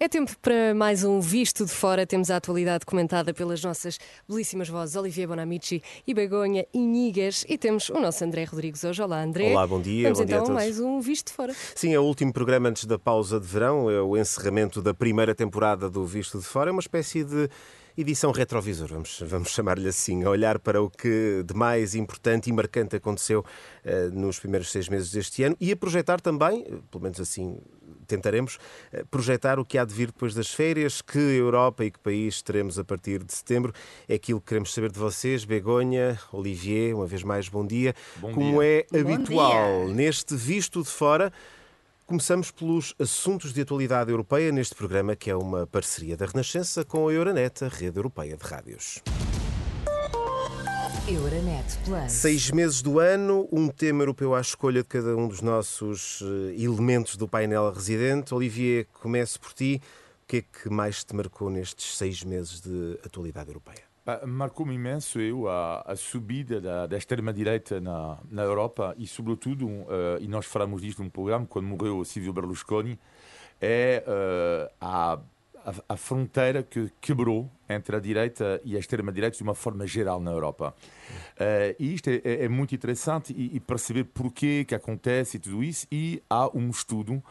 É tempo para mais um Visto de Fora. Temos a atualidade comentada pelas nossas belíssimas vozes Olivier Bonamici e Begonha Inigas. E temos o nosso André Rodrigues hoje. Olá, André. Olá, bom dia. Vamos bom então dia a todos. mais um Visto de Fora. Sim, é o último programa antes da pausa de verão, é o encerramento da primeira temporada do Visto de Fora. É uma espécie de edição retrovisor, vamos, vamos chamar-lhe assim, a olhar para o que de mais importante e marcante aconteceu uh, nos primeiros seis meses deste ano e a projetar também, pelo menos assim tentaremos uh, projetar o que há de vir depois das férias, que Europa e que país teremos a partir de setembro. É aquilo que queremos saber de vocês, Begonha, Olivier, uma vez mais bom dia. Bom Como dia. é Bom habitual dia. neste Visto de Fora, Começamos pelos assuntos de atualidade europeia neste programa, que é uma parceria da Renascença com a Euronet, a rede europeia de rádios. Euronet Plus. Seis meses do ano, um tema europeu à escolha de cada um dos nossos eh, elementos do painel residente. Olivier, começo por ti. O que é que mais te marcou nestes seis meses de atualidade europeia? Marcou-me imenso eu a, a subida da, da extrema-direita na, na Europa e, sobretudo, eh, e nós falamos disto num programa, quando morreu o Silvio Berlusconi, é eh, a, a, a fronteira que quebrou entre a direita e a extrema-direita de uma forma geral na Europa. Eh, e isto é, é- é muito interessante e, e perceber porquê que acontece e tudo isso. E há um estudo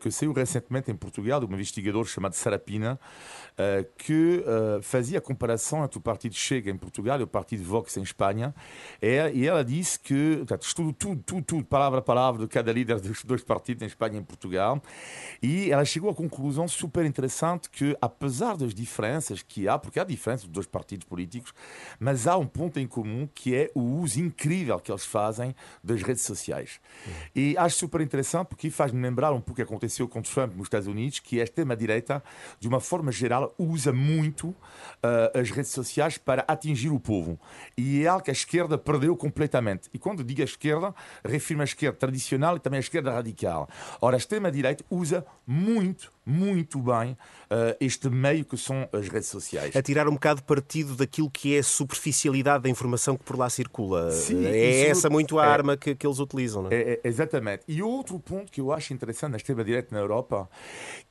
que saiu recentemente em Portugal, de um investigador chamado Sarapina, eh, que eh, fazia a comparação entre o Partido Chega em Portugal e o Partido Vox em Espanha. E, e ela disse que, portanto, estudo tudo, tudo, tudo, palavra a palavra, de cada líder dos dois partidos em Espanha e em Portugal. E ela chegou à conclusão super interessante que, apesar das diferenças que há, porque há diferenças dos dois partidos políticos, mas há um ponto em comum que é o uso incrível que eles fazem das redes sociais. E acho super interessante porque faz-me lembrar um pouco o que aconteceu com Trump nos Estados Unidos, que a extrema-direita, de uma forma geral, usa muito ah, as redes sociais para atingir o povo. E é algo que a esquerda perdeu completamente. E quando digo a esquerda, refiro-me à esquerda tradicional e também à esquerda radical. Ora, a extrema-direita usa muito, muito bem ah, este meio que são as redes sociais. A tirar um bocado partido daquilo que é a superficialidade da informação que por lá circula. Sim, é essa muito a é. arma que, que eles utilizam, não é? É, é, exatamente. E outro ponto que eu acho interessante na extrema-direita na Europa,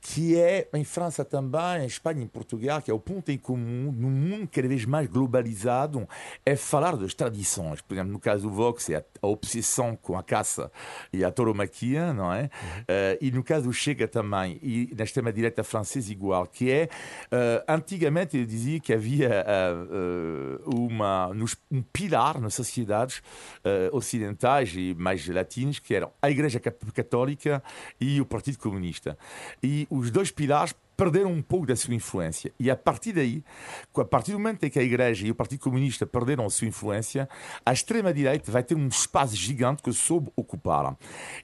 que é em França também, em Espanha e em Portugal, que é o ponto em comum, num mundo cada vez mais globalizado, é falar das tradições. Por exemplo, no caso do Vox, é a, obsessão com a caça e a tauromaquia, não é? Eh, e no caso do Chega também, e na extrema-direita francesa igual, que é, eh, antigamente ele dizia que havia eh, uma, um pilar nas sociedades ocidentais e mais latinas, que eram a Igreja Cat- Católica e o Partido Comunista. E os dois pilares perderam um pouco da sua influência. E a partir daí, a partir do momento em que a Igreja e o Partido Comunista perderam a sua influência, a extrema-direita vai ter um espaço gigante que soube ocupar.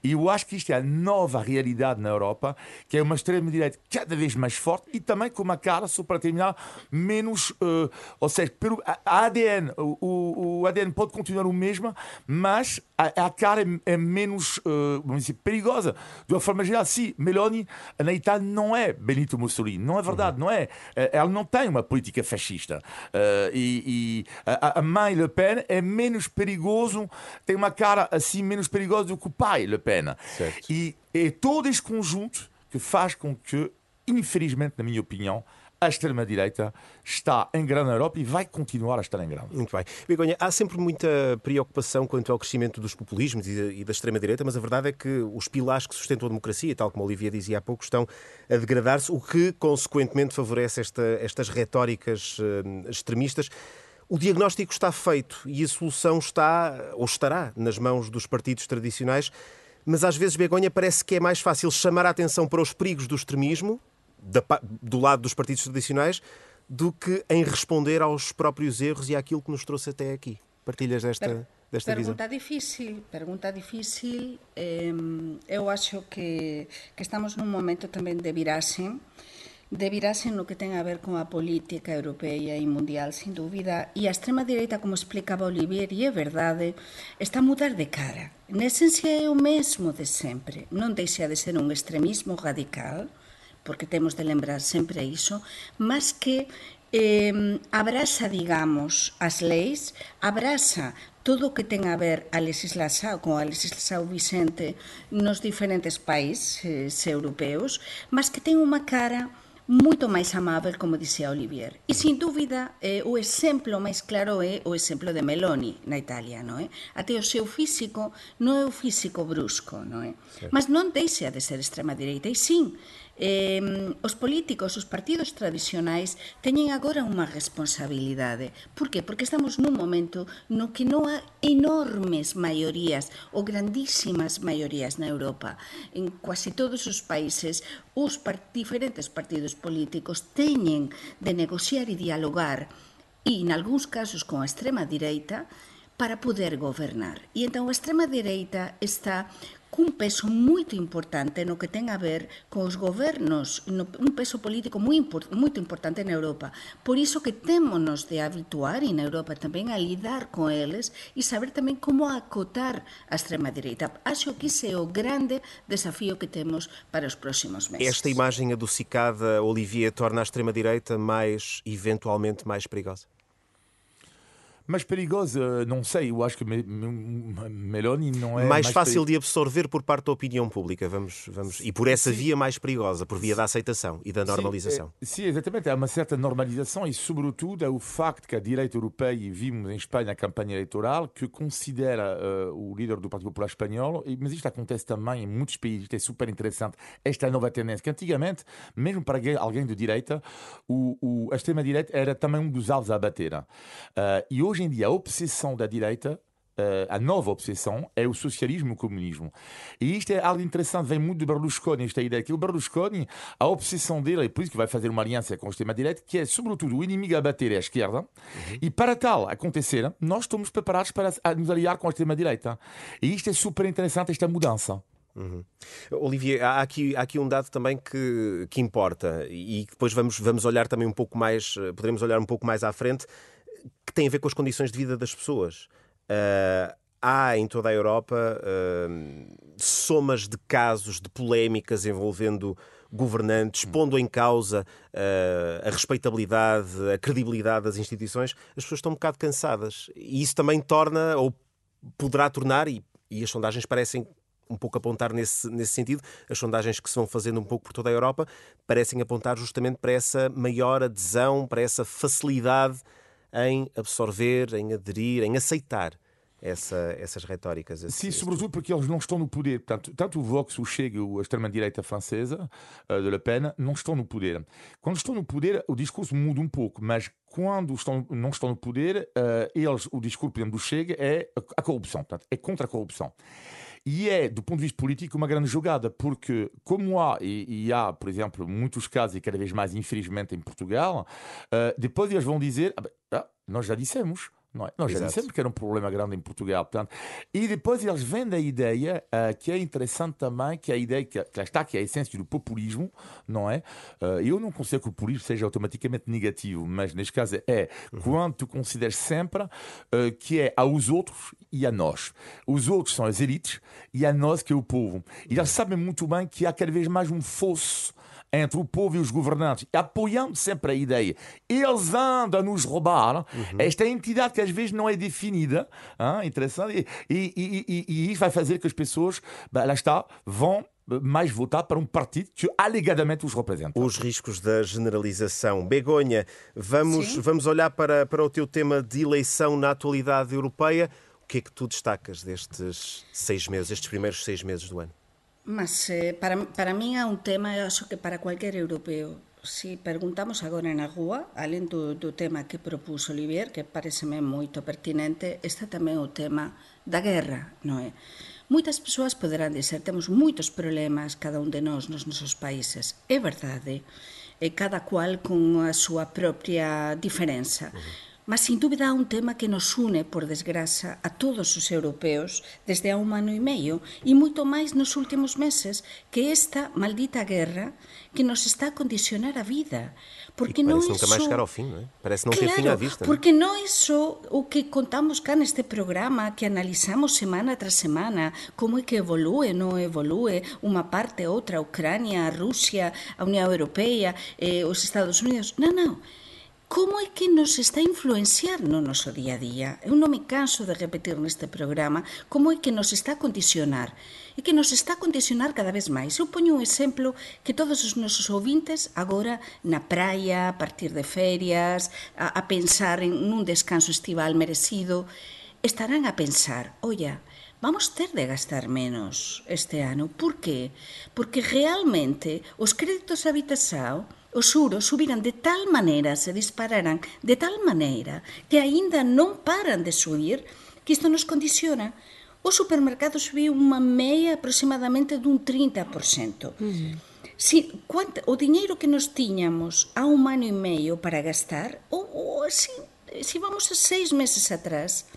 E eu acho que isto é a nova realidade na Europa, que é uma extrema-direita cada vez mais forte e também com uma cara, só para terminar, menos. eh, ou seja, pelo, a, ADN, o, o- ADN pode continuar o mesmo, mas a, a cara é, é menos eh, vamos dizer, perigosa. De uma forma geral, sim, Meloni na Itália não é Benito Mussolini, não é verdade, não é. Eh, Ela não tem uma política fascista. Eh, e e a, a mãe Le Pen é menos perigoso, tem uma cara assim menos perigosa do que o pai Le Pen. Certo. E é todo este conjunto que faz com que, infelizmente, na minha opinião, a extrema-direita está em grande Europa e vai continuar a estar em grande. Muito bem. Begonha, há sempre muita preocupação quanto ao crescimento dos populismos e da, e da extrema-direita, mas a verdade é que os pilares que sustentam a democracia, tal como a Olivia dizia há pouco, estão a degradar-se, o que, consequentemente, favorece esta- estas retóricas eh, extremistas. O diagnóstico está feito e a solução está, ou estará, nas mãos dos partidos tradicionais, mas às vezes, Begonha, parece que é mais fácil chamar a atenção para os perigos do extremismo, da do lado dos partidos tradicionais, do que em responder aos próprios erros e àquilo que nos trouxe até aqui. Partilhas desta, desta visão? Pergunta difícil, pergunta difícil. Eu acho que, que estamos num momento tamén de virase devirase no que ten a ver con a política europea e mundial, sin dúbida, e a extrema direita, como explicaba Olivier, e é verdade, está a mudar de cara. Na esencia é o mesmo de sempre. Non deixa de ser un extremismo radical, porque temos de lembrar sempre iso, mas que eh, abraza, digamos, as leis, abraza todo o que ten a ver a legislación con a legislación Vicente nos diferentes países europeos, mas que ten unha cara moito máis amável, como dixía Olivier. E, sin dúbida, eh, o exemplo máis claro é o exemplo de Meloni na Italia, non é? Até o seu físico non é o físico brusco, non é? Sí. Mas non deixa de ser extrema direita, e sim, eh, os políticos, os partidos tradicionais teñen agora unha responsabilidade. Por que? Porque estamos nun momento no que non há enormes maiorías ou grandísimas maiorías na Europa. En quasi todos os países os par diferentes partidos políticos teñen de negociar e dialogar e, en algúns casos, con a extrema direita, para poder gobernar. E entón a extrema direita está cun peso moito importante no que ten a ver cos gobernos, no, un peso político moi moito importante na Europa. Por iso que témonos de habituar, e na Europa tamén, a lidar con eles e saber tamén como acotar a extrema direita. Acho que ese é o grande desafío que temos para os próximos meses. Esta imagem adocicada, Olivier, torna a extrema direita mais, eventualmente, mais perigosa? Mais perigosa, não sei, eu acho que Meloni não é. Mais, mais fácil de absorver por parte da opinião pública, vamos, vamos. E por essa sim. via mais perigosa, por via da aceitação e da normalização. Sim, é, sim, exatamente. Há uma certa normalização e, sobretudo, é o facto que a direita europeia, e vimos em Espanha a campanha eleitoral, que considera uh, o líder do Partido Popular Espanhol, mas isto acontece também em muitos países, isto é super interessante, esta nova tendência, que antigamente, mesmo para alguém de direita, o, o, a extrema-direita era também um dos alvos a bater. Uh, e hoje hoje em dia a obsessão da direita eh, a nova obsessão é o socialismo e o comunismo. E isto é algo interessante, vem muito de Berlusconi, esta ideia que o Berlusconi, a obsessão dele, é por isso que vai fazer uma aliança com o extrema-direita, que é sobretudo o inimigo a bater é a esquerda, uhum. e para tal acontecer, nós estamos preparados para nos aliar com a extrema-direita. E isto é super interessante, esta mudança. Uhum. Olivier, há aqui, há aqui um dado também que, que importa e depois vamos, vamos olhar também um pouco mais, eh, poderemos olhar um pouco mais à frente, que tem a ver com as condições de vida das pessoas. Uh, há em toda a Europa uh, somas de casos, de polémicas envolvendo governantes, hum. pondo em causa uh, a respeitabilidade, a credibilidade das instituições, as pessoas estão um bocado cansadas. E isso também torna, ou poderá tornar, e, e as sondagens parecem um pouco apontar nesse, nesse sentido. As sondagens que se vão fazendo um pouco por toda a Europa parecem apontar justamente para essa maior adesão, para essa facilidade em absorver, em aderir, em aceitar essa, essas retóricas. Esse, Sim, sobretudo porque eles não estão no poder. Portanto, tanto o Vox, o Chega, a extrema-direita francesa, uh, de Le Pen, não estão no poder. Quando estão no poder, o discurso muda um pouco, mas quando estão, não estão no poder, uh, eles, o discurso, por exemplo, do Chega é a corrupção, portanto, é contra a corrupção. E é, do ponto de vista político, uma grande jogada, porque, como há, e, e há, por exemplo, muitos casos, e cada vez mais, infelizmente, em Portugal, uh, depois eles vão dizer: ah, ah, nós já dissemos. Não é? Nós já dissemos que era um problema grande em Portugal. Portanto, e depois eles vêm da ideia uh, que é interessante também, que é a ideia que, que está, que é a essência do populismo, não é? Uh, eu não considero que o populismo seja automaticamente negativo, mas neste caso é uhum. quando tu consideras sempre uh, que é aos outros e a nós. Os outros são as elites e a nós que é o povo. E eles sabem muito bem que há cada vez mais um fosso entre o povo e os governantes, apoiando sempre a ideia. Eles andam a nos roubar uhum. esta entidade que às vezes não é definida, hein, interessante, e, e, e, e, isso vai fazer que as pessoas, bah, lá está, vão mais votar para um partido que alegadamente os representa. Os riscos da generalização. Begonha, vamos, vamos olhar para, para o teu tema de eleição na atualidade europeia. O que é que tu destacas destes seis meses, estes primeiros seis meses do ano? Mas eh, para, para min é un tema, eu acho que para cualquier europeo, si preguntamos agora na rúa, alén do, do tema que propuso Olivier, que pareceme moito pertinente, está tamén o tema da guerra, non é? Moitas persoas poderán dizer, temos moitos problemas cada un de nós nos nosos países. É verdade, e cada cual con a súa propia diferenza. Uh -huh Mas, sin dúbida, há un tema que nos une, por desgraza, a todos os europeos desde há un ano e meio e moito máis nos últimos meses que esta maldita guerra que nos está a condicionar a vida. Porque não é nunca mais chegar ao fim, não é? Parece não claro, ter fim à vista. Porque não é só o que contamos cá neste programa, que analisamos semana tras semana, como é que evolue, não evolue, uma parte, outra, a Ucrânia, a Rússia, a União Europeia, eh, os Estados Unidos. Não, não. como é que nos está a influenciar no noso día a día. Eu non me canso de repetir neste programa como é que nos está a condicionar e que nos está a condicionar cada vez máis. Eu poño un exemplo que todos os nosos ouvintes agora na praia, a partir de ferias, a, a pensar en un descanso estival merecido, estarán a pensar, olla, vamos ter de gastar menos este ano. Por qué? Porque realmente os créditos habitación Os xuros subiran de tal maneira, se dispararan de tal maneira, que aínda non paran de subir, que isto nos condiciona. O supermercado subiu unha meia aproximadamente dun 30%. Uh -huh. Si, quant, o diñeiro que nos tiñamos a un ano e meio para gastar, ou, ou así, se si vamos a seis meses atrás,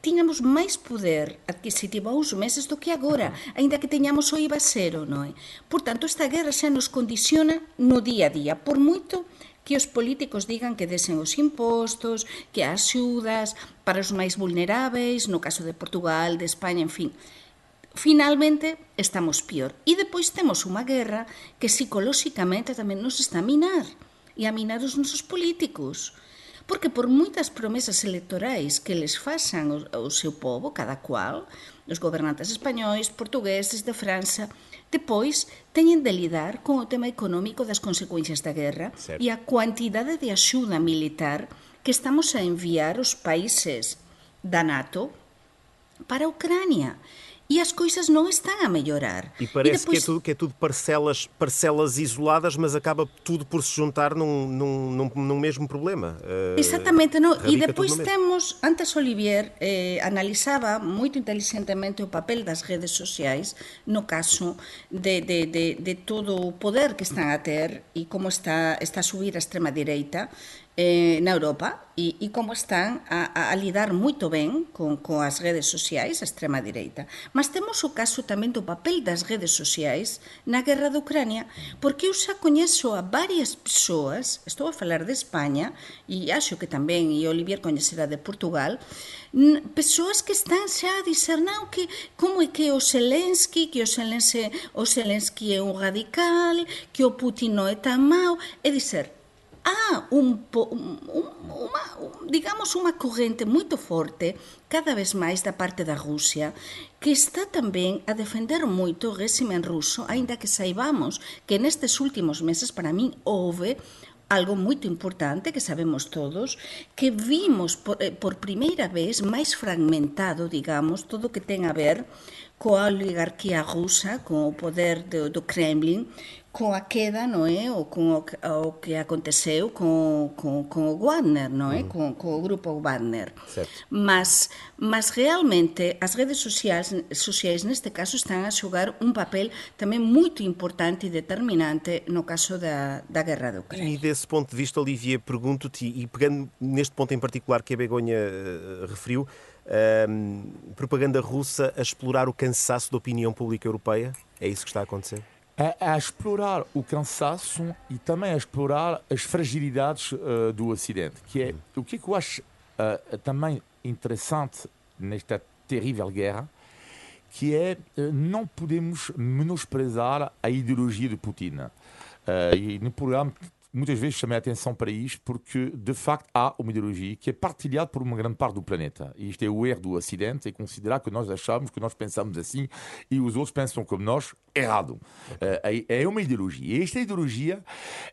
tiñamos máis poder adquisitivo aos meses do que agora, aínda que teñamos o IVA cero, non é? Por tanto, esta guerra xa nos condiciona no día a día, por moito que os políticos digan que desen os impostos, que as axudas para os máis vulneráveis, no caso de Portugal, de España, en fin. Finalmente, estamos pior. E depois temos unha guerra que psicolóxicamente tamén nos está a minar e a minar os nosos políticos. Porque por moitas promesas electorais que les faxan o, o seu povo, cada cual, os gobernantes españois, portugueses, de França, depois teñen de lidar con o tema económico das consecuencias da guerra certo. e a cuantidade de axuda militar que estamos a enviar os países da NATO para a Ucrania e as coisas não estão a melhorar. E parece e depois... que, é tudo, que é tudo parcelas, parcelas isoladas, mas acaba tudo por se juntar num, num, num, num mesmo problema. Uh, Exatamente, não. e depois temos, antes Olivier eh, analisava muito inteligentemente o papel das redes sociais no caso de, de, de, de todo o poder que estão a ter e como está, está a subir a extrema-direita eh, na Europa e, e como están a, a lidar moito ben con, coas redes sociais a extrema direita. Mas temos o caso tamén do papel das redes sociais na guerra de Ucrania, porque eu xa coñezo a varias persoas, estou a falar de España, e acho que tamén, e Olivier coñecerá de Portugal, persoas que están xa a dizer non, que como é que o Zelensky, que o Zelensky, o Zelensky é un radical, que o Putin non é tan mau, e dizer, há um, uma, digamos, uma corrente muito forte, cada vez mais da parte da Rússia, que está também a defender muito o regime russo, ainda que saibamos que nestes últimos meses, para mim, houve algo muito importante que sabemos todos, que vimos por, eh, por primeira vez máis fragmentado, digamos, todo o que ten a ver coa oligarquía rusa, con o poder do, do Kremlin, com a queda, não é? Ou com o, o que aconteceu com, com, com o Wagner, não é? Uhum. Com, com o grupo Wagner. Certo. Mas, mas realmente as redes sociais, sociais, neste caso, estão a jogar um papel também muito importante e determinante no caso da, da guerra da Ucrânia. E desse ponto de vista, Olivia, pergunto-te, e pegando neste ponto em particular que a Begonha uh, referiu, uh, propaganda russa a explorar o cansaço da opinião pública europeia? É isso que está a acontecer? A, a, explorar o cansaço e também a explorar as fragilidades uh, do Ocidente. Que é o que, é que eu acho uh, também interessante nesta terrível guerra, que é uh, não podemos menosprezar a ideologia de Putin. e no programa muitas vezes chamei a atenção para isto porque, de facto, há uma ideologia que é partilhada por uma grande parte do planeta. E isto é o erro do Ocidente, é considerar que nós achamos, que nós pensamos assim e os outros pensam como nós, errado. Okay. É, é uma ideologia. E esta ideologia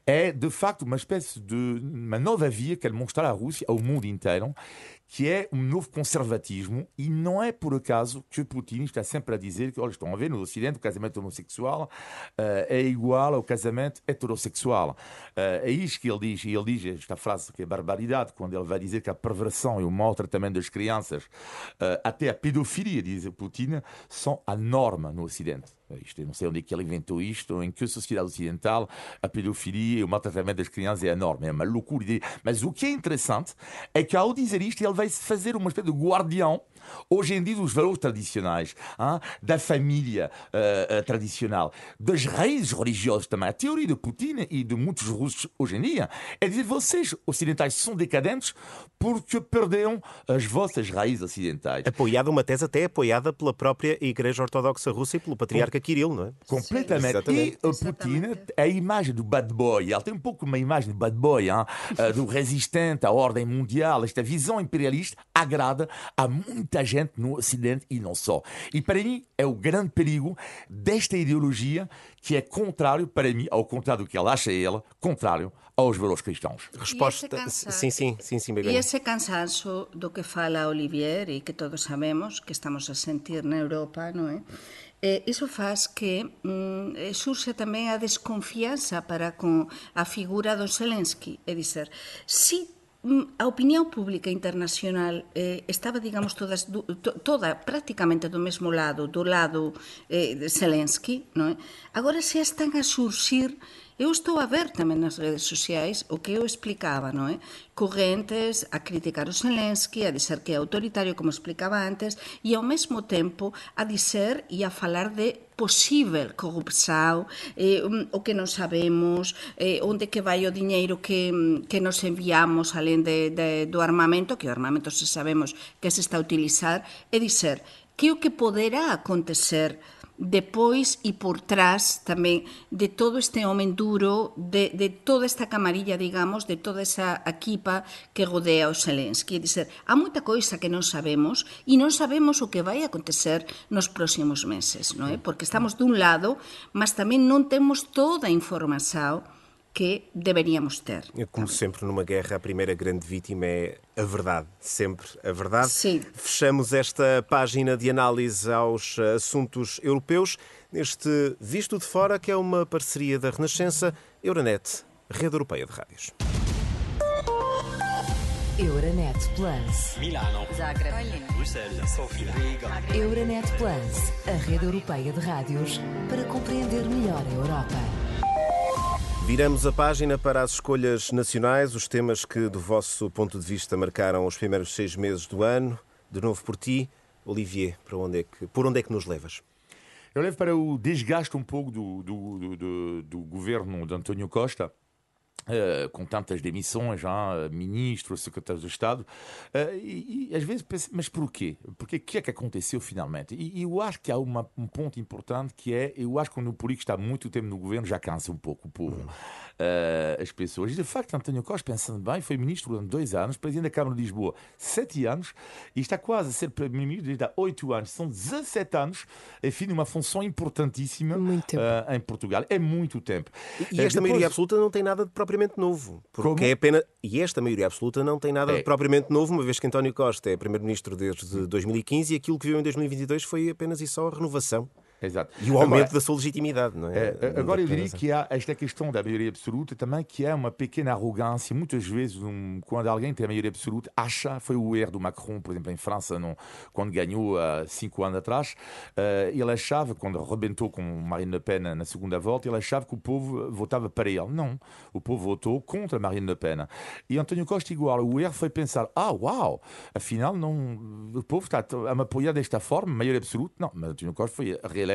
é, de facto, uma espécie de uma nova via que ele mostra à Rússia, ao mundo inteiro, que é um novo conservatismo e não é por acaso que Putin está sempre a dizer que, olha, estão a ver, no Ocidente o casamento homossexual uh, é igual ao casamento heterossexual. Uh, é isto que ele diz, e ele diz esta frase que é barbaridade, quando ele vai dizer que a perversão e o maltratamento das crianças, uh, até a pedofilia, diz Putin, são a norma no Ocidente. Isto, não sei onde é que ele inventou isto, em que sociedade ocidental a pedofilia e o maltratamento das crianças é enorme, é uma loucura. Mas o que é interessante é que ao dizer isto ele vai fazer uma espécie de guardião hoje em dia dos valores tradicionais, hein? da família uh, uh, tradicional, das raízes religiosas também. A teoria de Putin e de muitos russos hoje em dia é dizer vocês ocidentais são decadentes porque perderam as vossas raízes ocidentais. Apoiada uma tese até apoiada pela própria Igreja Ortodoxa Russa e pelo patriarca Kirill, não é? Completamente. Sim, e o Putin, a imagem do bad boy, ele tem um pouco uma imagem do bad boy, hein? do resistente à ordem mundial, esta visão imperialista agrada a muita gente no Ocidente e não só. E para mim é o grande perigo desta ideologia que é contrário, para mim, ao contrário do que ela acha ele, contrário aos valores cristãos. Resposta. Sim, sim, sim, sim, E esse cansaço do que fala Olivier e que todos sabemos que estamos a sentir na Europa, não é? Eh, iso faz que mm, surxe tamén a desconfianza para con a figura do Zelensky. É dizer, si mm, a opinión pública internacional eh, estaba, digamos, todas, do, to, toda prácticamente do mesmo lado, do lado eh, de Zelensky, non é? agora se están a surxir Eu estou a ver tamén nas redes sociais o que eu explicaba, non é? Correntes a criticar o Zelensky, a dizer que é autoritario, como explicaba antes, e ao mesmo tempo a dizer e a falar de posível corrupção, eh, mm, o que non sabemos, eh, onde que vai o diñeiro que, mm, que nos enviamos além de, de, do armamento, que o armamento se sabemos que se está a utilizar, é dizer que o que poderá acontecer depois e por trás tamén de todo este homen duro, de, de toda esta camarilla, digamos, de toda esa equipa que rodea o Zelensky. Dizer, há moita coisa que non sabemos e non sabemos o que vai acontecer nos próximos meses, non é? Porque estamos dun lado, mas tamén non temos toda a información que deveríamos ter. Como sempre numa guerra, a primeira grande vítima é a verdade, sempre a verdade. Sim. Fechamos esta página de análise aos assuntos europeus neste Visto de Fora, que é uma parceria da Renascença, Euronet, Rede Europeia de Rádios. Euronet Plus. Milano. Zagreb. Bruxelas. Sofia. Riga. Euronet Plus, a rede europeia de rádios para compreender melhor a Europa. Viramos a página para as escolhas nacionais, os temas que, do vosso ponto de vista, marcaram os primeiros seis meses do ano. De novo por ti, Olivier, para onde é que, por onde é que nos levas? Eu levo para o desgaste um pouco do, do, do, do governo de António Costa. Uh, com tantas demissões, já, ministros, secretários de Estado, uh, e, e, às vezes penso, mas porquê? Porque o que é que aconteceu finalmente? E, e eu acho que há uma, um ponto importante que é, eu acho que o político está muito tempo no governo já cansa um pouco o povo. Uhum uh, as pessoas. E de facto, António Costa, pensando bem, foi ministro durante dois anos, presidente da Câmara de Lisboa sete anos, e está quase a ser primeiro-ministro desde há oito anos. São 17 anos, enfim, uma função importantíssima uh, em Portugal. É muito tempo. E, e esta Depois... maioria absoluta não tem nada de propriamente novo. Porque Como? é apenas. E esta maioria absoluta não tem nada é. de propriamente novo, uma vez que António Costa é primeiro-ministro desde 2015 e aquilo que viu em 2022 foi apenas e só a renovação Exato. E o aumento agora, da sua legitimidade, não é? é agora eu diria que há esta questão da maioria absoluta também, que é uma pequena arrogância. Muitas vezes, um, quando alguém tem a maioria absoluta, acha, foi o erro do Macron, por exemplo, em França, não, quando ganhou há cinco anos atrás, uh, ele achava, quando rebentou com Marine Le Pen na segunda volta, ele achava que o povo votava para ele. Não, o povo votou contra Marine Le Pen. E António Costa igual, o erro foi pensar, ah, uau, afinal não, o povo está a me apoiar desta forma, maioria absoluta. Não, mas António Costa foi reeleito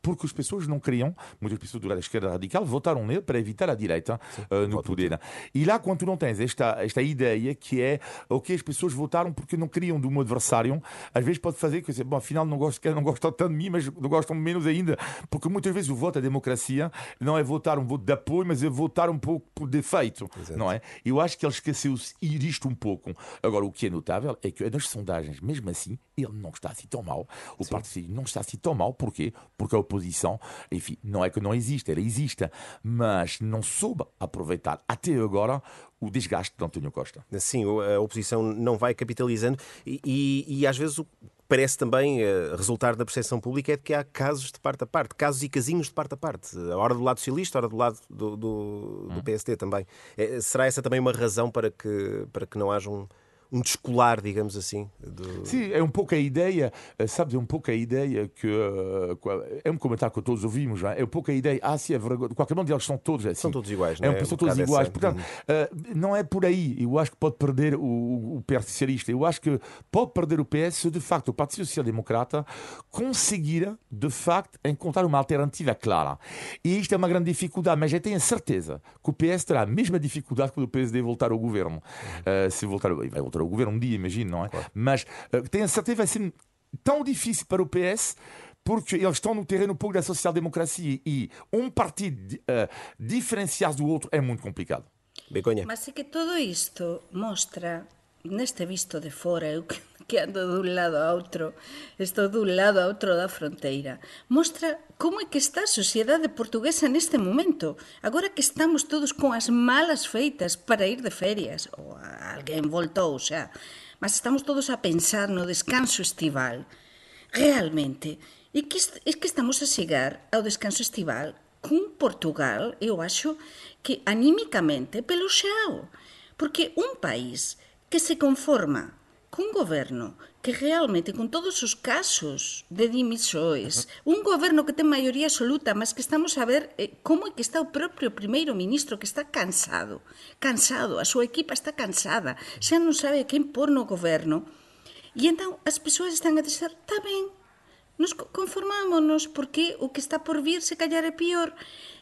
porque as pessoas não queriam, muitas pessoas da esquerda radical votaram nele para evitar a direita Sim, uh, no poder. E lá, quando não tens esta, esta ideia que é o que as pessoas votaram porque não queriam do meu adversário, às vezes pode fazer que, bom, afinal não gostam, não gostam tanto de mim, mas não gostam menos ainda, porque muitas vezes o voto, a democracia, não é votar um voto de apoio, mas é votar um pouco por defeito, Exato. não é? Eu acho que ele esqueceu-se isto um pouco. Agora, o que é notável é que nas sondagens, mesmo assim, ele não está assim tão mal. O Sim. Partido não está assim tão mal. Porquê? Porque a oposição, enfim, não é que não existe, ela existe, mas não soube aproveitar até agora o desgaste de António Costa. Sim, a oposição não vai capitalizando e, e, e às vezes o parece também uh, resultar da percepção pública é de que há casos de parte a parte, casos e casinhos de parte a parte. A hora do lado socialista, a hora do lado do, do, do hum. PSD também. É, será essa também uma razão para que, para que não haja um, um descolar, digamos assim. Do... Sim, é um pouco a ideia, eh, sabes, é um pouco a ideia que. eh, É um comentário que todos ouvimos, é? é um pouco a ideia, ah, sim, é vergonha. De qualquer modo, eles são todos assim. São todos iguais, é? não é? Um, são Um todos iguais. essa- Portanto, eh, não é por aí. Eu acho que pode perder o, o, Socialista. Eu acho que pode perder o PS se, de facto, o Partido Social Democrata conseguir, de facto, encontrar uma alternativa clara. E isto é uma grande dificuldade, mas eu tenho a certeza que o PS terá a mesma dificuldade quando o PSD voltar ao governo. Eh, se voltar, vai voltar ao governo um dia, imagino, não é? Mas eh, tenho a certeza que vai ser tão difícil para o PS porque eles estão no terreno um pouco da social-democracia e um partido diferenciado do outro é muito complicado. Begonha. Mas é que todo isto mostra, neste visto de fora, eu que- que ando dun lado a outro, estou dun lado a outro da fronteira. Mostra como é que está a sociedade portuguesa neste momento, agora que estamos todos con as malas feitas para ir de ferias, ou alguén voltou xa, mas estamos todos a pensar no descanso estival. Realmente, e que, é que estamos a chegar ao descanso estival cun Portugal, eu acho, que anímicamente pelo xao, porque un país que se conforma cun goberno que realmente, con todos os casos de dimisións, un goberno que ten maioría absoluta, mas que estamos a ver eh, como é que está o propio primeiro ministro que está cansado, cansado, a súa equipa está cansada, xa non sabe a quen pôr no goberno, E entón as persoas están a dizer, está ben, nos co- conformámonos porque o que está por vir se calhar é pior.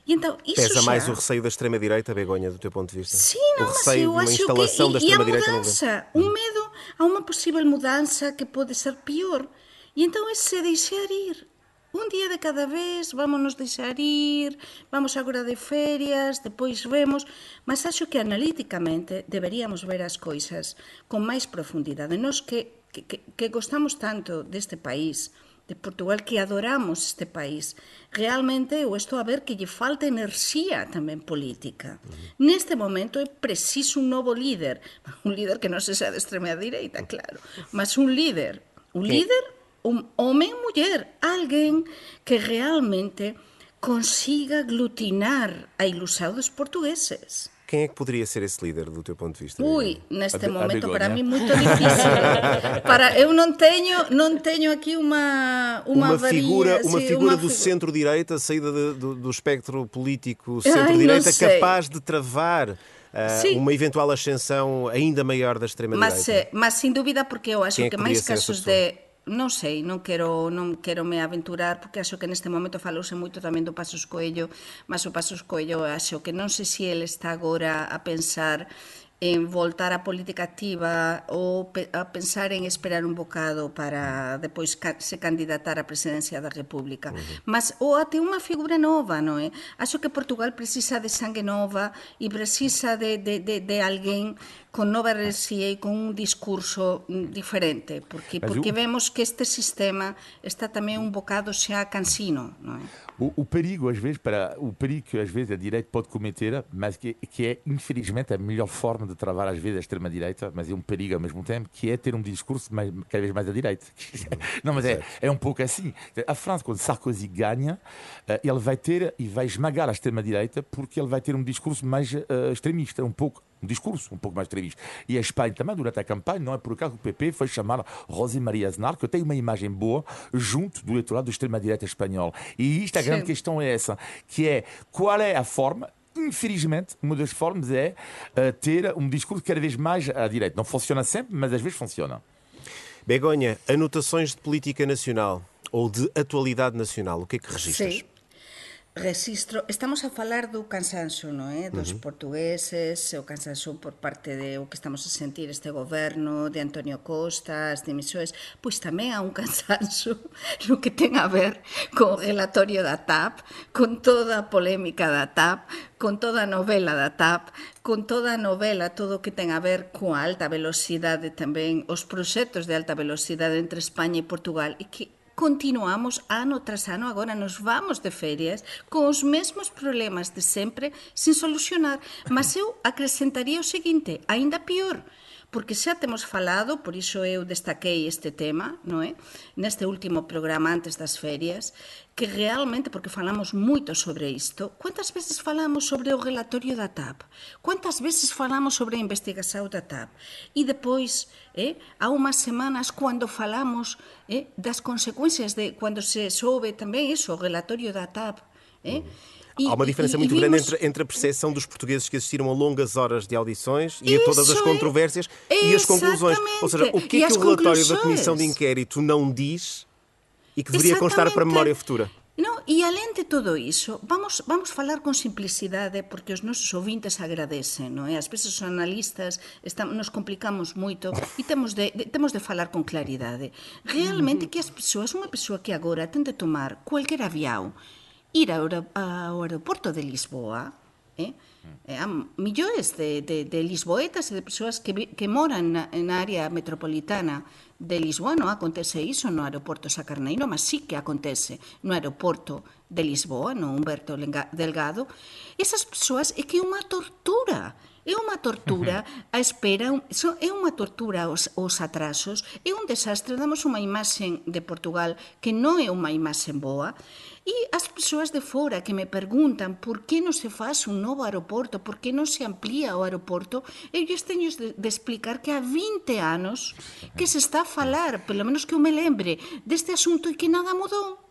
E entón, iso Pesa xa... mais o receio da extrema-direita, Begonha, do teu ponto de vista? Sim, o não, mas receio eu de uma acho instalação que... da E, e a extrema-direita no governo. mudança, um medo a uma possível mudança que pode ser pior. E então é se deixar ir. Un día de cada vez, vámonos deixar ir, vamos agora de ferias, depois vemos, mas acho que analíticamente deberíamos ver as coisas con máis profundidade. Nos que, que, que, que gostamos tanto deste país, de Portugal que adoramos este país. Realmente eu estou a ver que lle falta enerxía tamén política. Neste momento é preciso un novo líder, un líder que non se sea de extrema direita, claro, mas un líder, un líder, un home e muller, alguén que realmente consiga aglutinar a ilusao dos portugueses. Quem é que poderia ser esse líder, do teu ponto de vista? Ui, neste A be- a momento para mí moito difícil. para eu non teño, non teño aquí unha Uma unha, varía, figura, uma sí, figura unha do figu- centro-direita, saída de- do, do espectro político centro-direita, não capaz de travar Sim. uma eventual ascensão ainda maior da Mas, extrema-direita. eh, mas sin dúbida porque eu acho Quen é que, que poderia ser esa casos de non sei, non quero non quero me aventurar porque acho que neste momento falouse moito tamén do Pasos Coello, mas o Pasos Coello acho que non sei se ele está agora a pensar en voltar á política activa ou a pensar en esperar un bocado para depois se candidatar á presidencia da República. Uh -huh. Mas ou até unha figura nova, non é? Acho que Portugal precisa de sangue nova e precisa de, de, de, de alguén con nova enerxía e con un discurso mm, diferente, porque Mas porque o- vemos que este sistema está tamén un bocado xa cansino, non é? O, o perigo, às vezes, para, o perigo que às vezes a direita pode cometer, mas que, que é, infelizmente, a melhor forma de travar, às vezes, a extrema-direita, mas é um perigo ao mesmo tempo, que é ter um discurso mais, cada vez mais à direita. Não, mas é, é um pouco assim. A França, quando Sarkozy ganha, eh, ele vai ter e vai esmagar a extrema-direita porque ele vai ter um discurso mais eh, extremista, um pouco um discurso um pouco mais extremista. E a Espanha também, durante a campanha, não é por acaso que o PP foi chamar Rosy Maria Aznar, que tem uma imagem boa junto do eleitorado da extrema-direita espanhol. E isto, a grande Sim. questão é essa, que é qual é a forma Infelizmente, uma das formas é eh, ter um discurso cada vez mais à direita. Não funciona sempre, mas às vezes funciona. Begonha, anotações de política nacional ou de atualidade nacional, o que é que registras? Sí. Registro, estamos a falar do cansancio, non é? Dos portugueses, o cansancio por parte de o que estamos a sentir este goberno, de Antonio Costa, as dimisións, pois tamén há un cansancio no que ten a ver co relatorio da TAP, con toda a polémica da TAP, con toda a novela da TAP, con toda a novela, todo o que ten a ver coa alta velocidade tamén, os proxectos de alta velocidade entre España e Portugal, e que continuamos ano tras ano, agora nos vamos de ferias con os mesmos problemas de sempre sin solucionar. Mas eu acrescentaría o seguinte, aínda pior, porque xa temos falado, por iso eu destaquei este tema, non é? Neste último programa antes das ferias, que realmente, porque falamos moito sobre isto, quantas veces falamos sobre o relatorio da TAP? Quantas veces falamos sobre a investigación da TAP? E depois, eh, há unhas semanas, cando falamos eh, das consecuencias de cando se soube tamén iso, o relatorio da TAP, eh? E, Há uma diferença e- muito e grande vimos- entre, entre a percepção dos portugueses que assistiram a longas horas de audições e a todas as Isso é- controvérsias e as conclusões. Ou seja, o que é que o relatório da? Comissão de Inquérito não diz e que deveria constar para a memória futura? No, e além de todo iso, vamos, vamos falar con simplicidade porque os nosos ouvintes agradecen, non é? As veces os analistas estamos, nos complicamos moito e temos de, de, temos de falar con claridade. Realmente que as persoas, unha persoa que agora ten de tomar cualquier avião, ir ao, ao aeroporto de Lisboa, eh? Eh, há millóns de, de, de lisboetas e de persoas que, vi, que moran na, na área metropolitana de Lisboa, non acontece iso no aeroporto Sacarneiro, mas sí que acontece no aeroporto de Lisboa, no Humberto Delgado, esas persoas é que é unha tortura É unha tortura a espera, un- so- é unha tortura os, os atrasos, é un desastre, damos unha imaxen de Portugal que non é unha imaxen boa, e as persoas de fora que me preguntan por que non se faz un novo aeroporto, por que non se amplía o aeroporto, eu lles teño de, de explicar que há 20 anos que se está a falar, pelo menos que eu me lembre, deste asunto e que nada mudou.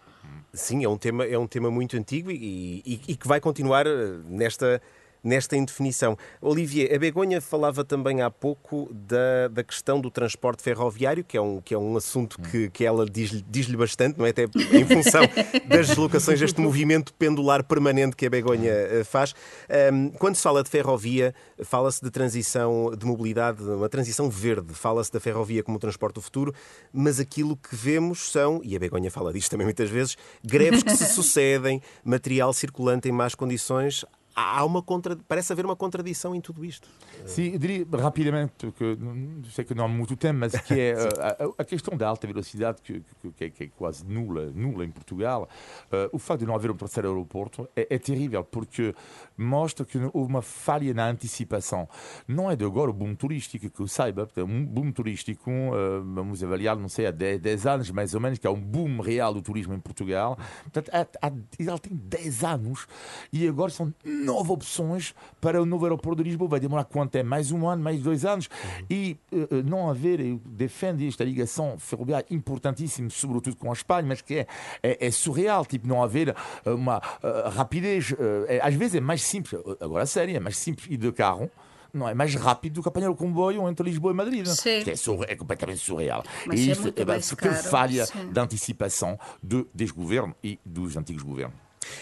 Sim, é um tema, é um tema muito antigo e, e- e que vai continuar eh, nesta, nesta indefinição. Olivier, a Begonha falava também há pouco da, da questão do transporte ferroviário, que é um, que é um assunto que, que ela diz-lhe diz-lhe bastante, não é? Até em função das deslocações, deste movimento pendular permanente que a Begonha eh, faz. Ahm, Quando se fala de ferrovia, fala-se de transição de mobilidade, uma transição verde, fala-se da ferrovia como o transporte do futuro, mas aquilo que vemos são, e a Begonha fala disto também muitas vezes, greves que se sucedem, material circulante em más condições. Há uma contra... Parece haver uma contradição em tudo isto. Sim, eu diria rapidamente, porque não- sei que não há muito tempo, mas que é eh, a, a questão da alta velocidade, que, que- que é, que é quase nula, nula em Portugal. Eh, o facto de não haver um terceiro aeroporto é, é terrível, porque mostra que houve uma falha na antecipação. Não é de agora o boom turístico, que eu saiba, portanto, um boom turístico, eh, vamos avaliar, não sei, há 10, 10 anos mais ou menos, que há um boom real do turismo em Portugal. Portanto, há, há, ele tem 10 anos e agora são nove opções para o novo aeroporto de Lisboa. Vai demorar quanto é? Mais um ano, mais dois anos. E eh, eh, não haver, eu defendo esta ligação ferroviária importantíssima, sobretudo com a Espanha, mas que é, é, é surreal, tipo, não haver eh, uma eh, rapidez. eh, é- às vezes é mais simples, agora a sério, é mais simples ir de carro. Não é mais rápido do que apanhar o comboio entre Lisboa e Madrid. Sim. Que é, surre- é completamente surreal. Mas e é isto muito é porque caro, falha sim. de antecipação de, deste governo e dos antigos governos.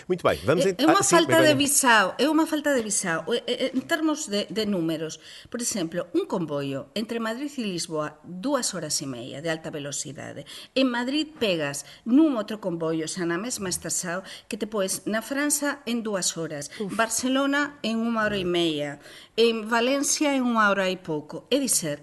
Muito bem, vamos... É, é uma ah, falta sim, de visão, é uma falta de visão. Eh, eh, eh, en termos de, de números, por exemplo, un comboio entre Madrid e Lisboa, dúas horas e meia de alta velocidade. En Madrid pegas nun outro comboio, xa na mesma estación, que te poes na França en dúas horas, Uf. Barcelona en unha hora e meia, en Valencia en unha hora e pouco. É dizer,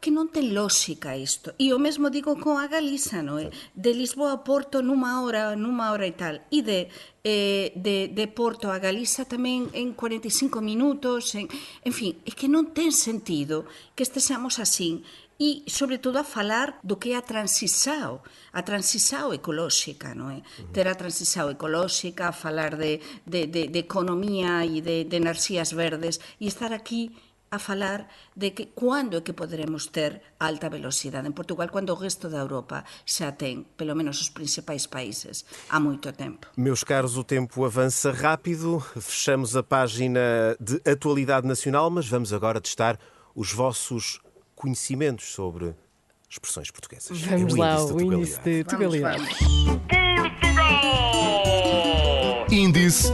que non ten lógica isto. E o mesmo digo con a Galiza, non é? Eh? De Lisboa a Porto nunha hora, nunha hora e tal. E de, eh, de, de Porto a Galiza tamén en 45 minutos. En, en fin, é que non ten sentido que estesamos así e, sobre todo, a falar do que é a transisao, a transisao ecolóxica, non é? Eh? Ter a transisao ecolóxica, a falar de, de, de, de economía e de, de enerxías verdes e estar aquí a falar de que cando é que poderemos ter alta velocidade en Portugal cando o resto da Europa xa ten, pelo menos os principais países, há moito tempo. Meus caros, o tempo avança rápido. Fechamos a página de atualidade nacional, mas vamos agora testar os vossos conhecimentos sobre expressões portuguesas. Vamos É o lá, o índice de Tugalidade. Índice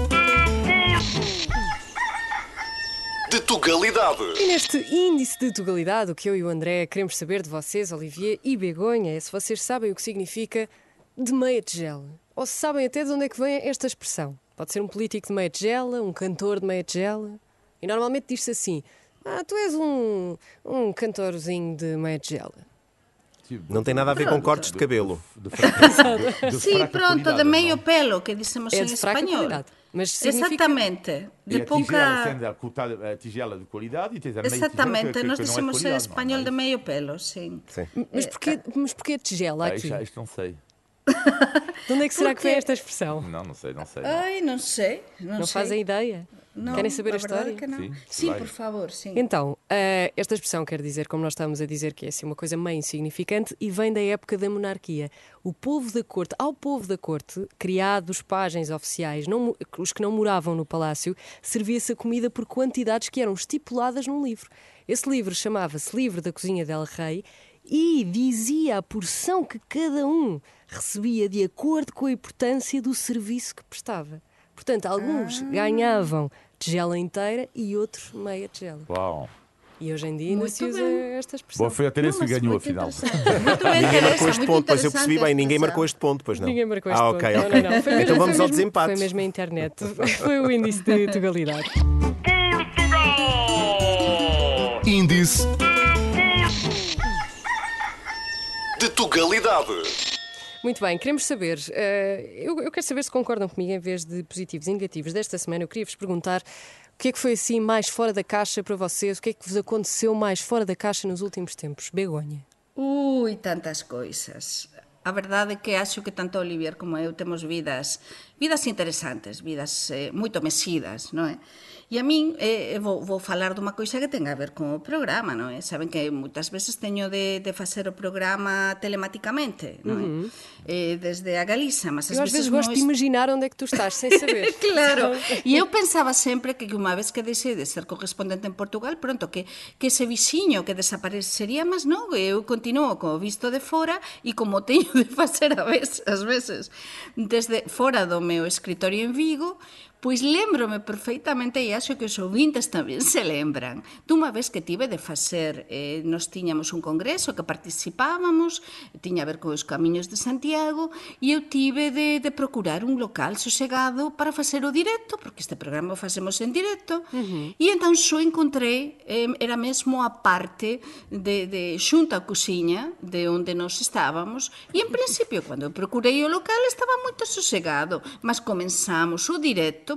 de Tugalidade. E neste índice de Tugalidade, o que eu e o André queremos saber de vocês, Olivier e Begonha, é se vocês sabem o que significa de meia tigela. Ou se sabem até de onde é que vem esta expressão. Pode ser um político de meia tigela, um cantor de meia tigela. E normalmente diz-se assim: Ah, tu és um, um cantorzinho de meia tigela. Não tem nada a ver com cortes de cabelo. De fraca- de fraca pronto, de meio não? pelo, que dicemos É en de fraca español. qualidade. Mas significa... Exatamente. De E a tigela pouca... sendo a, cortada- a tigela de qualidade e tens a meia Exatamente, tigela que, nós que não é em qualidade. espanhol não, de meio pelo, sim. Sim. Mas porquê, mas porquê a tigela Ah, aqui? isto, já- isto não sei. De onde é que será que vem Porque- esta expressão? Não, não sei, não sei. não. Ai, não sei. Não, Não sei. fazem ideia? Não, Querem saber a verdade história? é que não. Sim, Sim, por favor, sim. Então, eh, esta expressão quer dizer, como nós estávamos a dizer, que é assim uma coisa meio insignificante e vem da época da monarquia. O povo da corte, ao povo da corte, criados pajens oficiais, não os que não moravam no palácio, servia-se a comida por quantidades que eram estipuladas num livro. Esse livro chamava-se Livro da Cozinha del Rei e dizia a porção que cada um recebia de acordo com a importância do serviço que prestava. Portanto, alguns ganhavam tigela inteira e outros meia tigela. Uau. E hoje em dia ainda se usa bem. esta expressão. Bom, foi a Teresa que ganhou. Muito bem, Ninguém marcou este ponto, pois eu percebi bem, ninguém marcou este ponto, pois não. Ninguém marcou este ah, ponto. ok, Não, ok. não, não. Foi Então vamos ao mesmo- desempate. Foi mesmo a internet. Foi o índice de tugalidade. Índice de Tugalidade. Muito bem, queremos saber, eh, eu, eu quero saber se concordam comigo em vez de positivos e negativos desta semana. Eu queria vos perguntar o que é que foi assim mais fora da caixa para vocês, o que é que vos aconteceu mais fora da caixa nos últimos tempos? Begonha. Ui, tantas coisas. A verdade é que acho que tanto Olivier como eu temos vidas vidas interesantes, vidas eh, moito mexidas, non é? E a min eh, eh, vou, vou falar dunha coisa que ten a ver con o programa, non é? Saben que moitas veces teño de, de facer o programa telemáticamente, non é? Uh -huh. eh, desde a Galiza, mas as veces... Eu ás veces gosto de imaginar onde é que tú estás, sen saber. claro, e eu pensaba sempre que unha vez que deixei de ser correspondente en Portugal, pronto, que, que ese vixiño que desaparecería, mas non, eu continuo co visto de fora e como teño de facer a veces, as veces desde fora do meu escritorio en Vigo, Pois lembrome perfeitamente e acho que os ouvintes tamén se lembran dunha vez que tive de facer eh, nos tiñamos un congreso que participábamos tiña a ver cos camiños de Santiago e eu tive de, de procurar un local sosegado para facer o directo porque este programa o facemos en directo uh -huh. e entón só encontrei eh, era mesmo a parte de, de xunta a cociña de onde nos estábamos e en principio cando eu procurei o local estaba moito sosegado mas comenzamos o directo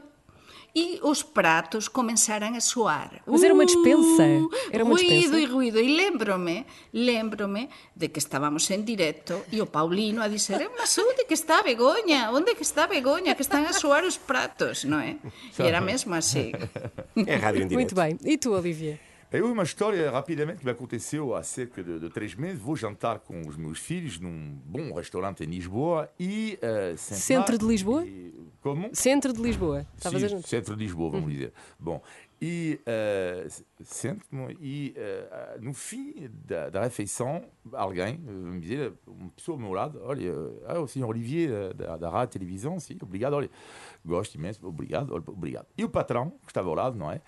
e os pratos começaram a soar. Mas era uma dispensa, era uma ruído dispensa. e ruído. E lembro-me, lembro-me de que estábamos en directo e o Paulino a dizer, "Eh, mas onde que está a Begoña? Onde que está a Begoña? Que están a soar os pratos, non é? E era mesmo assim. É rádio em Muito direto. bem. E tu, Olivia? Eu uma história rapidamente que me aconteceu há cerca de, de três meses. Vou jantar com os meus filhos num bom restaurante em Lisboa e uh, Centro de Lisboa? e- como? Centro de Lisboa. Estavas Sim, centro de Lisboa, vamos dizer. Bom, e uh, centro, e uh, no fim da, da refeição, alguém me dizia, uma pessoa ao meu lado, olha, ah, o senhor Olivier uh, da, da rádio televisão, sim, obrigado, olha, gosto imenso, obrigado, obrigado. E o patrão, que estava ao lado, não é?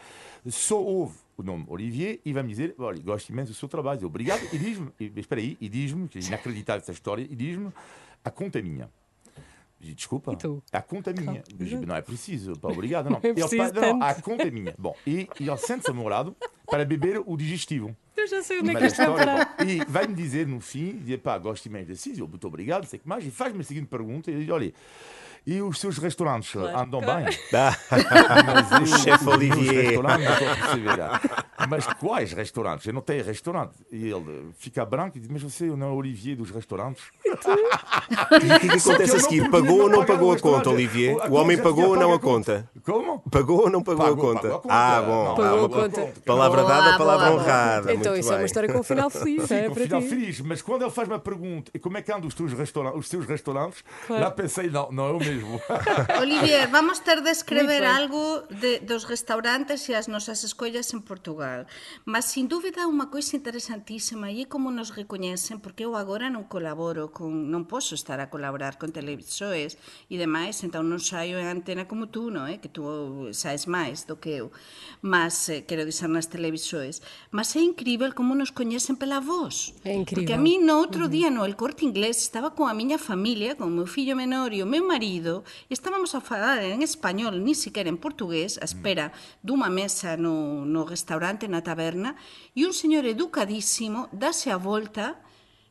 Só ouve o nome Olivier e vai me dizer, olha, gosto imenso do seu trabalho, obrigado, e diz-me, espera aí, e diz-me, que é inacreditável essa história, e diz-me, a conta é minha. Desculpa, tu? a conta é minha. Digo, não é preciso, pá, obrigado. Não, Não é Ele, preciso pá, não, a conta é minha. Bom, e, e ele sente-se lado para beber o digestivo. Eu já sei onde é que isto vai a parar. e vai-me dizer no fim, pá, gosto imenso desse, eu muito obrigado, sei que mais, e faz-me a seguinte pergunta, e diz, olha, e os seus restaurantes andam bem? Ah, Mas O chefe os Olivier. restaurantes, não estou a perceber. Mas quais restaurantes? Eu não tenho restaurante. E ele fica branco e diz, mas você não é o Olivier dos restaurantes? E o que que acontece a seguir? Pagou ou não pagou a conta. Olivier? A O homem pagou ou não a conta? Como? Pagou ou não pagou, a conta? Ah, bom. Não, Pagou a conta. Palavra dada, palavra honrada. Então, isso é uma história com um final feliz, é com final feliz, mas quando ele faz-me a pergunta e como é que andam os teus restaurantes, os teus restaurantes, lá pensei, não, não é o mesmo. Olivier, vamos ter de escrever algo dos restaurantes e as nosas escollas en Portugal. actual. Mas, sin dúbida, unha coisa interesantísima e como nos recoñecen, porque eu agora non colaboro con... non posso estar a colaborar con televisores e demais, entón non saio en antena como tú, non é? Eh, que tú saes máis do que eu. Mas, eh, quero dizer, nas televisores. Mas é incrível como nos coñecen pela voz. É incrível. Porque a mí no outro día no El Corte Inglés estaba con a miña familia, con o meu fillo menor e o meu marido, e estábamos a falar en español, ni siquiera en portugués, a mm. espera dunha mesa no, no restaurante na taberna e un señor educadísimo dase a volta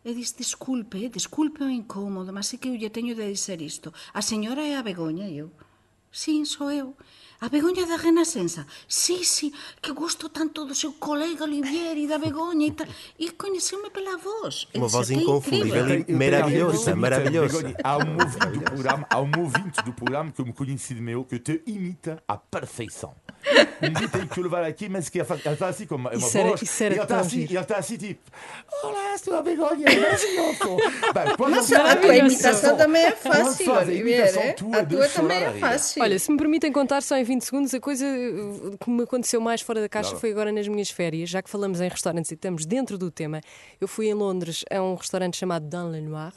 e diz, desculpe, desculpe o incómodo, mas é que eu lle teño de dizer isto. A señora é a Begoña, e eu. Sí, sou eu. A Begoña da Renascença. Sí, sí, que gosto tanto do seu colega Olivieri, da Begoña e tal. E coñeceu-me pela voz. Uma voz inconfundível e maravilhosa, maravilhosa. Há um ouvinte do programa, há um ouvinte do programa que eu me conheci de meu que te imita à perfeição. Um dia tem que levar aqui, mas que ela está assim como uma Isso era- voz. isso era e ela está tão assim, ela está assim tipo: Olá, sou a Begonha, maravilhoso. Bem, quando Mas a tua imitação também é fácil, faz a Olivier. imitação eh? tua A tua também é fácil. Olha, se me permitem contar só em 20 segundos, a coisa que me aconteceu mais fora da caixa Claro. foi agora nas minhas férias, já que falamos em restaurantes e estamos dentro do tema. Eu fui em Londres a um restaurante chamado Dans le Noir,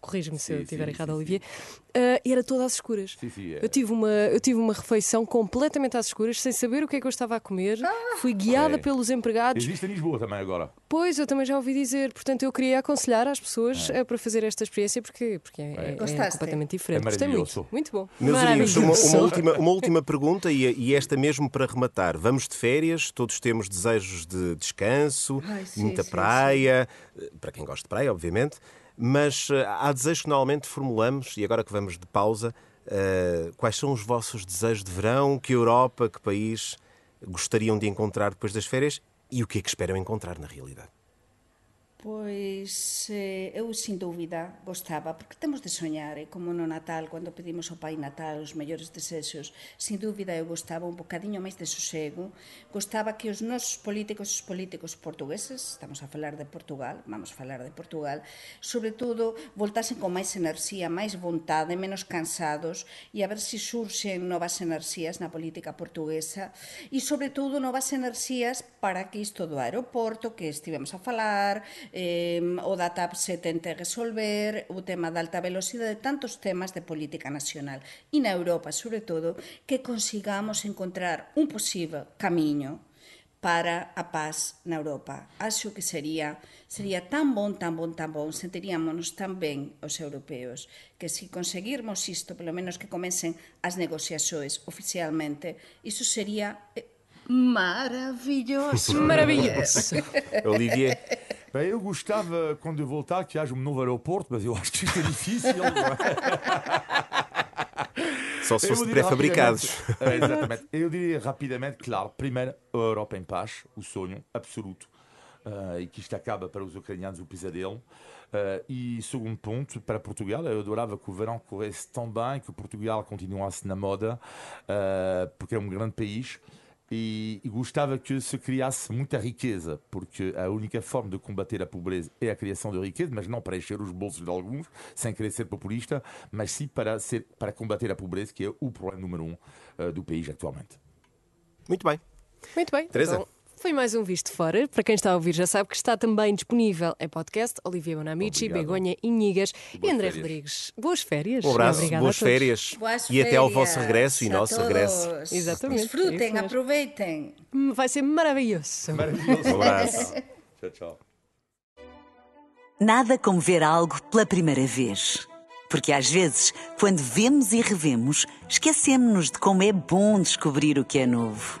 corrija-me se eu estiver errado, sim, Olivier, uh, e era toda às escuras. Sim, sim, é. eu, tive uma, eu tive uma refeição completamente às escuras, sem saber o que é que eu estava a comer, fui guiada É. pelos empregados. Existe em Lisboa também agora. Pois, eu também já ouvi dizer, portanto eu queria aconselhar às pessoas É. uh, para fazer esta experiência porque, porque é, é completamente diferente. É Gostei muito. maravilhoso. Muito bom. Meus amigos, uma, uma última, uma última pergunta e, e esta mesmo para rematar. Vamos de férias, todos temos desejos de descanso, Ai, sim, muita sim, praia, eh, para quem gosta de praia, obviamente, mas eh, há desejos que normalmente formulamos, e agora que vamos de pausa, eh, quais são os vossos desejos de verão? Que Europa, que país gostariam de encontrar depois das férias e o que é que esperam encontrar na realidade? Pois eh, eu sin dúbida gostaba, porque temos de soñar, eh, como no Natal, cando pedimos ao Pai Natal os mellores desexos, sin dúbida eu gostaba un bocadiño máis de sosego, gostaba que os nosos políticos, os políticos portugueses, estamos a falar de Portugal, vamos a falar de Portugal, sobre todo voltasen con máis enerxía, máis vontade, menos cansados, e a ver se si surxen novas enerxías na política portuguesa, e sobre todo novas enerxías para que isto do aeroporto que estivemos a falar, eh, o da TAP se tente resolver, o tema da alta velocidade, tantos temas de política nacional. E na Europa, sobre todo, que consigamos encontrar un posible camiño para a paz na Europa. Acho que sería sería tan bon, tan bon, tan bon, sentiríamos tan ben os europeos, que se si conseguirmos isto, pelo menos que comecen as negociaxoes oficialmente, iso sería eh, maravilloso. Maravilloso. Olivier, Bem, eu gostava, quando eu voltar, que haja um novo aeroporto, mas eu acho que isto é difícil. só se fosse pré-fabricados. É, exatamente. Eu diria rapidamente, claro, primeiro, a Europa em paz, o sonho absoluto, ah, e que isto acaba para os ucranianos o pesadelo. Ah, e segundo ponto, para Portugal, eu adorava que o verão corresse tão bem, que Portugal continuasse na moda, ah, porque é um grande país. E, e gostava que se criasse muita riqueza, porque a única forma de combater a pobreza é a criação de riqueza, mas não para encher os bolsos de alguns, sem querer ser populista, mas sim para, ser, para combater a pobreza, que é o problema número um eh, do país atualmente. Muito bem. Muito bem. Teresa. Então, foi mais um Visto Fora. Para quem está a ouvir, já sabe que está também disponível em podcast. Olivia Bonamici, Obrigado. Begonha Inigas e André férias. Rodrigues. Boas férias. Um abraço, Obrigada boas férias Boas e até ao férias vosso regresso e a nosso todos. regresso. Exatamente, Desfrutem, aproveitem. Hum, Vai ser maravilhoso. Maravilhoso. Um abraço. tchau, tchau. Nada como ver algo pela primeira vez. Porque às vezes, quando vemos e revemos, esquecemos-nos de como é bom descobrir o que é novo.